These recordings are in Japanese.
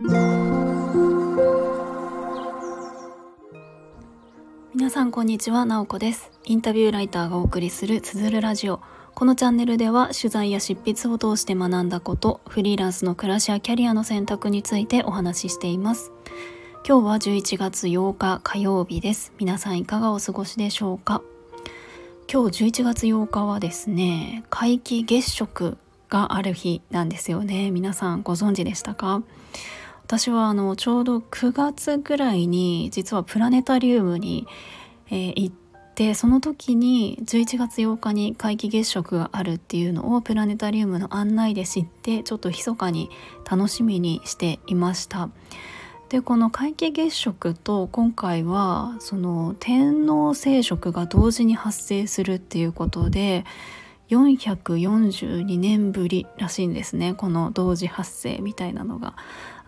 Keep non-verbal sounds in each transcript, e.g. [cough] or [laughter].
皆さんこんにちは、なおこです。インタビューライターがお送りするつづるラジオ。このチャンネルでは取材や執筆を通して学んだこと、フリーランスの暮らしやキャリアの選択についてお話ししています。今日は11月8日火曜日です。皆さんいかがお過ごしでしょうか？今日11月8日はですね、皆既月食がある日なんですよね。皆さんご存知でしたか？私はあのちょうど9月ぐらいに実はプラネタリウムに、えー、行ってその時に11月8日に皆既月食があるっていうのをプラネタリウムの案内で知ってちょっと密かに楽しみにしていました。でこの皆既月食と今回はその天王星食が同時に発生するっていうことで442年ぶりらしいんですねこの同時発生みたいなのが。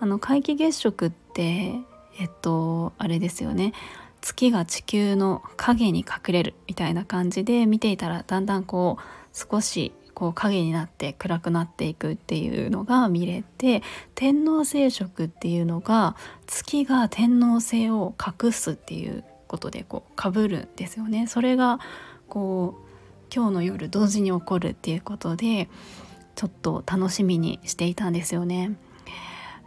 あの皆既月食ってえっとあれですよね月が地球の影に隠れるみたいな感じで見ていたらだんだんこう少しこう影になって暗くなっていくっていうのが見れて天王星食っていうのが月が天王星を隠すっていうことでこうかぶるんですよね。それがこう今日の夜同時に起こるっていうことでちょっと楽しみにしていたんですよね。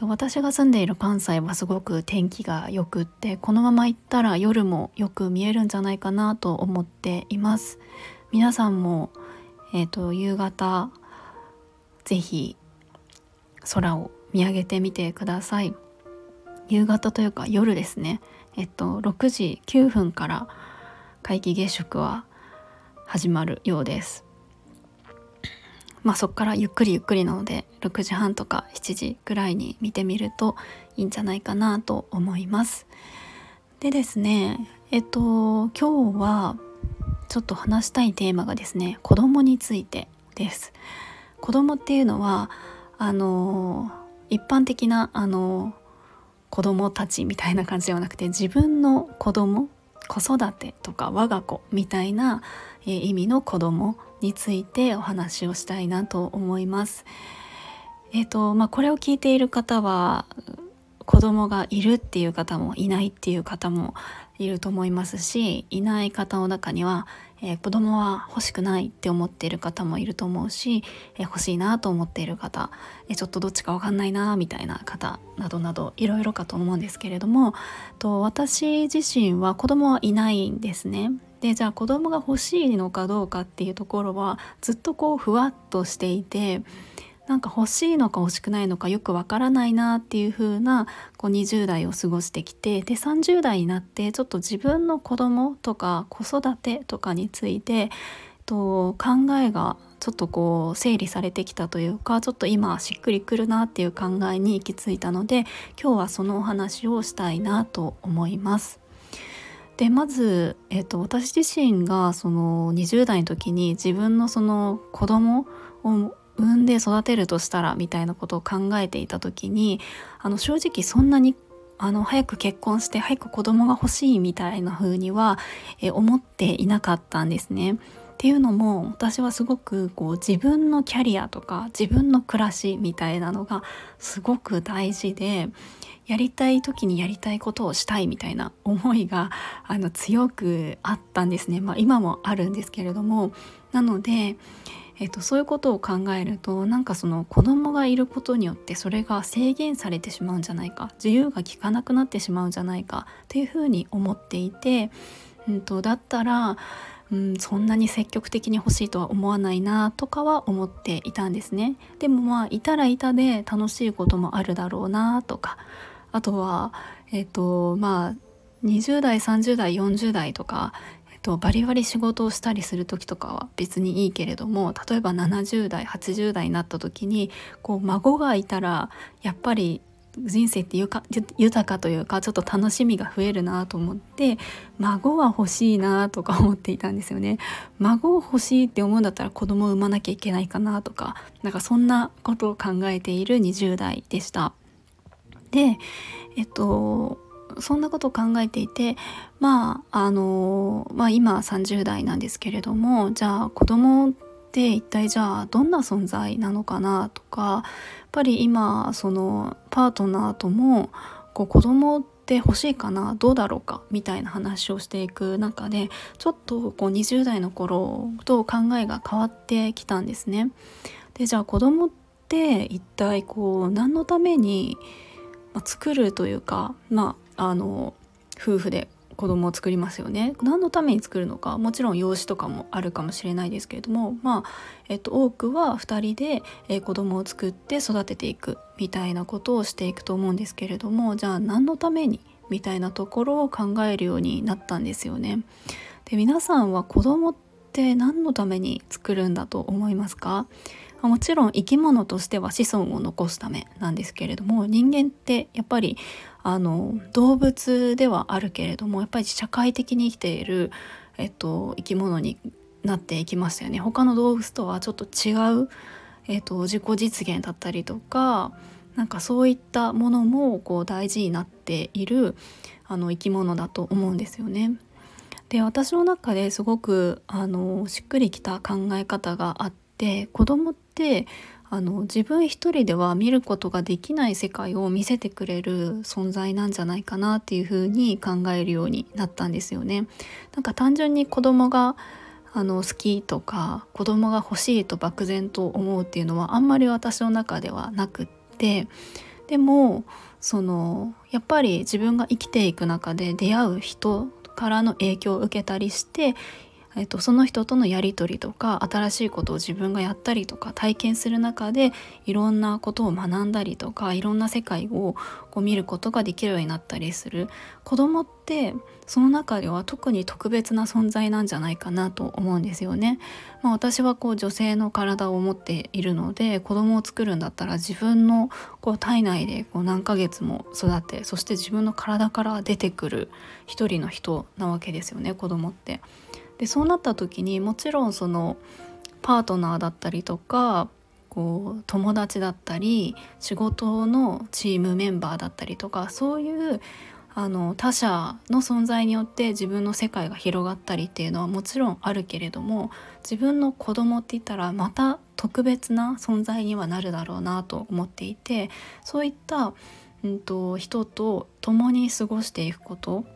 私が住んでいる関西はすごく天気が良くってこのまま行ったら夜もよく見えるんじゃないかなと思っています。皆さんも、えーと、夕方ぜひ空を見上げてみてください。夕方というか夜ですね。えっと6時9分から皆既月食は始まるようです。まあそこからゆっくりゆっくりなので6時半とか7時ぐらいに見てみるといいんじゃないかなと思います。でですねえっと今日はちょっと話したいテーマがですね子供についてです。子供っていうのはあの一般的なあの子供たちみたいな感じではなくて自分の子供子育てとか我が子みたいな、えー、意味の子供についてお話をしたいなと思います。えっ、ー、とまあこれを聞いている方は子供がいるっていう方もいないっていう方もいると思いますしいない方の中には、えー、子供は欲しくないって思っている方もいると思うし、えー、欲しいなと思っている方、えー、ちょっとどっちか分かんないなみたいな方などなどいろいろかと思うんですけれどもと私自身は子供はいないんですね。でじゃあ子供が欲しいのかどうかっていうところはずっとこうふわっとしていてなんか欲しいのか欲しくないのかよくわからないなっていう風なこう20代を過ごしてきてで30代になってちょっと自分の子供とか子育てとかについてと考えがちょっとこう整理されてきたというかちょっと今しっくりくるなっていう考えに行き着いたので今日はそのお話をしたいなと思います。でまず、えーと、私自身がその20代の時に自分のその子供を産んで育てるとしたらみたいなことを考えていた時にあの正直そんなにあの早く結婚して早く子供が欲しいみたいな風には、え思っていなかったんですね。っていうのも私はすごくこう自分のキャリアとか自分の暮らしみたいなのがすごく大事でやりたい時にやりたいことをしたいみたいな思いがあの強くあったんですね、まあ、今もあるんですけれどもなので、えーと、そういうことを考えるとなんかその子供がいることによってそれが制限されてしまうんじゃないか自由が利かなくなってしまうんじゃないかっていうふうに思っていて、うんと、だったらうん、そんなに積極的に欲しいとは思わないなとかは思っていたんですね。でもまあいたらいたで楽しいこともあるだろうなとかあとはえっ、ー、とまあ20代30代40代とか、と、バリバリ仕事をしたりする時とかは別にいいけれども例えば70代80代になった時にこう孫がいたらやっぱり人生って豊かというかちょっと楽しみが増えるなと思って孫は欲しいなとか思っていたんですよね。孫を欲しいって思うんだったら子供を産まなきゃいけないかなとかなんかそんなことを考えている20代でした。でえっとそんなことを考えていてまああのまあ今30代なんですけれどもじゃあ子供って一体じゃあどんな存在なのかなとかやっぱり今そのパートナーともこう子供って欲しいかなどうだろうかみたいな話をしていく中でちょっとこう20代の頃と考えが変わってきたんですね。でじゃあ子供って一体こう何のために、作るというかまああの夫婦で子供を作りますよね何のために作るのかもちろん養子とかもあるかもしれないですけれどもまあ、えっと、多くは2人で、え、子供を作って育てていくみたいなことをしていくと思うんですけれどもじゃあ何のためにみたいなところを考えるようになったんですよね。で皆さんは子供って何のために作るんだと思いますか？もちろん生き物としては子孫を残すためなんですけれども人間ってやっぱりあの動物ではあるけれどもやっぱり社会的に生きている、えっと、生き物になっていきますよね。他の動物とはちょっと違う、えっと、自己実現だったりとかなんかそういったものもこう大事になっているあの生き物だと思うんですよね。で私の中ですごくあのしっくりきた考え方があって子供ってあの自分一人では見ることができない世界を見せてくれる存在なんじゃないかなっていうふうに考えるようになったんですよね。なんか単純に子供があの好きとか子供が欲しいと漠然と思うっていうのはあんまり私の中ではなくってでもそのやっぱり自分が生きていく中で出会う人からの影響を受けたりしてえっと、その人とのやり取りとか新しいことを自分がやったりとか体験する中でいろんなことを学んだりとかいろんな世界をこう見ることができるようになったりする子供ってその中では特に特別な存在なんじゃないかなと思うんですよね。まあ、私はこう女性の体を持っているので子供を作るんだったら自分のこう体内でこう何ヶ月も育てそして自分の体から出てくる一人の人なわけですよね子供って。でそうなった時にもちろんそのパートナーだったりとかこう友達だったり仕事のチームメンバーだったりとかそういうあの他者の存在によって自分の世界が広がったりっていうのはもちろんあるけれども自分の子供って言ったらまた特別な存在にはなるだろうなと思っていてそういった、うんと人と共に過ごしていくこと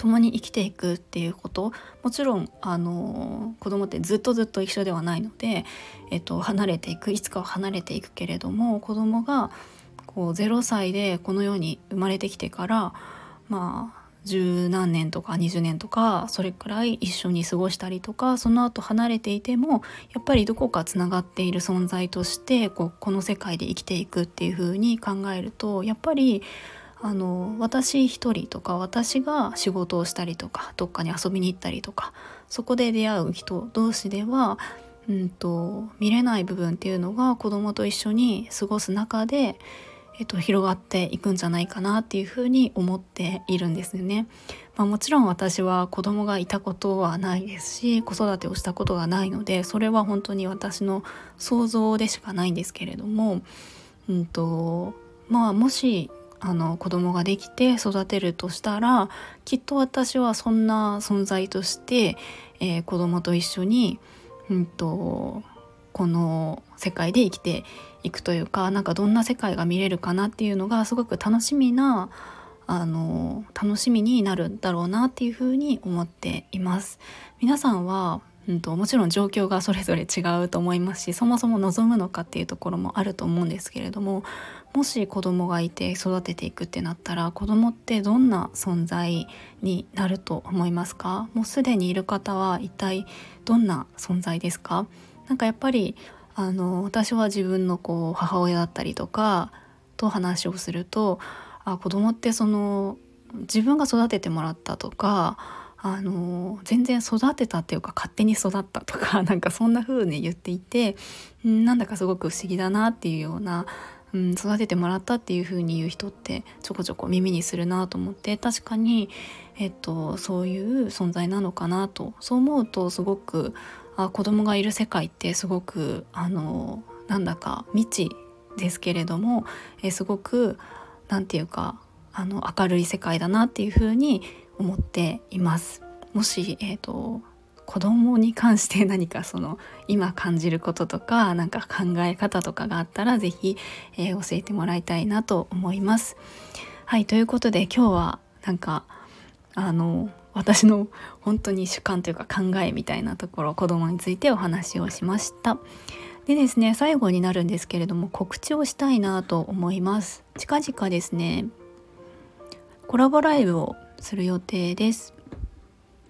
共に生きていくっていうこと。もちろんあの子供ってずっとずっと一緒ではないので、えっと、離れていくいつかは離れていくけれども子供がこう0歳でこの世に生まれてきてからまあ十何年とか20年とかそれくらい一緒に過ごしたりとかその後離れていてもやっぱりどこかつながっている存在としてこうこの世界で生きていくっていう風に考えるとやっぱりあの私一人とか私が仕事をしたりとかどっかに遊びに行ったりとかそこで出会う人同士では、うんと、見れない部分っていうのが子供と一緒に過ごす中で、えっと、広がっていくんじゃないかなっていうふうに思っているんですよね。まあ、もちろん私は子供がいたことはないですし子育てをしたことがないのでそれは本当に私の想像でしかないんですけれども、うんとまあ、もしあの子供ができて育てるとしたらきっと私はそんな存在として、えー、子供と一緒に、うんと、この世界で生きていくというかなんかどんな世界が見れるかなっていうのがすごく楽しみなあの楽しみになるんだろうなっていうふうに思っています。皆さんはうんと、もちろん状況がそれぞれ違うと思いますしそもそも望むのかっていうところもあると思うんですけれどももし子供がいて育てていくってなったら子供ってどんな存在になると思いますか？もうすでにいる方は一体どんな存在ですか？なんかやっぱりあの私は自分のこう母親だったりとかと話をするとあ子供ってその自分が育ててもらったとかあの全然育てたっていうか勝手に育ったとか [laughs] なんかそんな風に言っていてなんだかすごく不思議だなっていうようなん、育ててもらったっていう風に言う人ってちょこちょこ耳にするなと思って確かに、えっと、そういう存在なのかなと。そう思うとすごくあ子供がいる世界ってすごくあのなんだか未知ですけれどもえすごく何て言うかあの明るい世界だなっていう風に思っています。もし、えーと子供に関して何かその今感じることとか何か考え方とかがあったら是非、えー、教えてもらいたいなと思います。はいということで今日はなんかあの私の本当に主観というか考えみたいなところ子供についてお話をしました。でですね最後になるんですけれども告知をしたいなと思います近々ですねコラボライブをする予定です。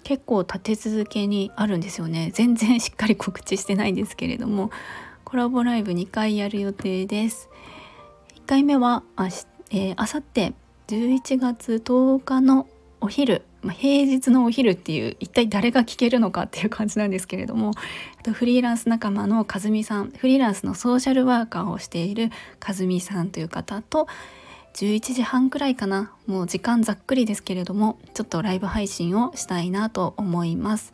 結構立て続けにあるんですよね。全然しっかり告知してないんですけれども。コラボライブ2回やる予定です。1回目はあし、えー、あさって11月10日のお昼。まあ、平日のお昼っていう一体誰が聞けるのかっていう感じなんですけれども。フリーランス仲間の和美さん。フリーランスのソーシャルワーカーをしている和美さんという方と11時半くらいかな。もう時間ざっくりですけれどもちょっとライブ配信をしたいなと思います。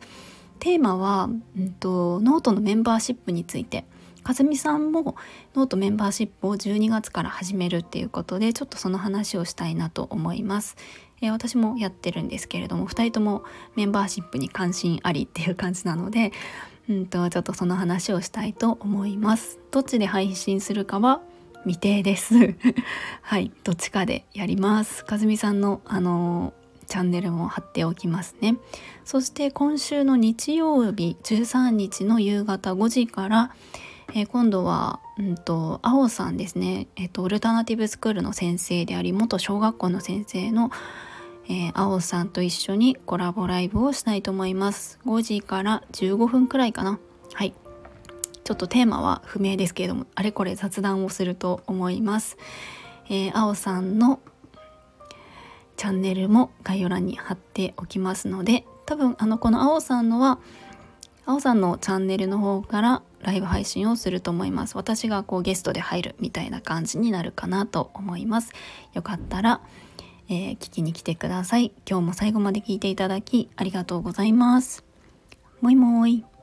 テーマは、うんと、ノートのメンバーシップについて。和美さんもノートメンバーシップを12月から始めるっていうことでちょっとその話をしたいなと思います。えー、私もやってるんですけれども2人ともメンバーシップに関心ありっていう感じなので、うんと、ちょっとその話をしたいと思います。どっちで配信するかは未定です。[laughs] はい、どっちかでやります。かずみさんのあのチャンネルも貼っておきますね。そして今週の日曜日13日の夕方5時から、えー、今度は、うんと、青さんですね、えーと、オルタナティブスクールの先生であり元小学校の先生のえー、青さんと一緒にコラボライブをしたいと思います5時から15分くらいかなはいちょっとテーマは不明ですけれどもあれこれ雑談をすると思います、えー、青さんのチャンネルも概要欄に貼っておきますので多分あのこの青さんのは青さんのチャンネルの方からライブ配信をすると思います私がこうゲストで入るみたいな感じになるかなと思いますよかったらえー、聞きに来てください。今日も最後まで聞いていただきありがとうございます。もいもーい。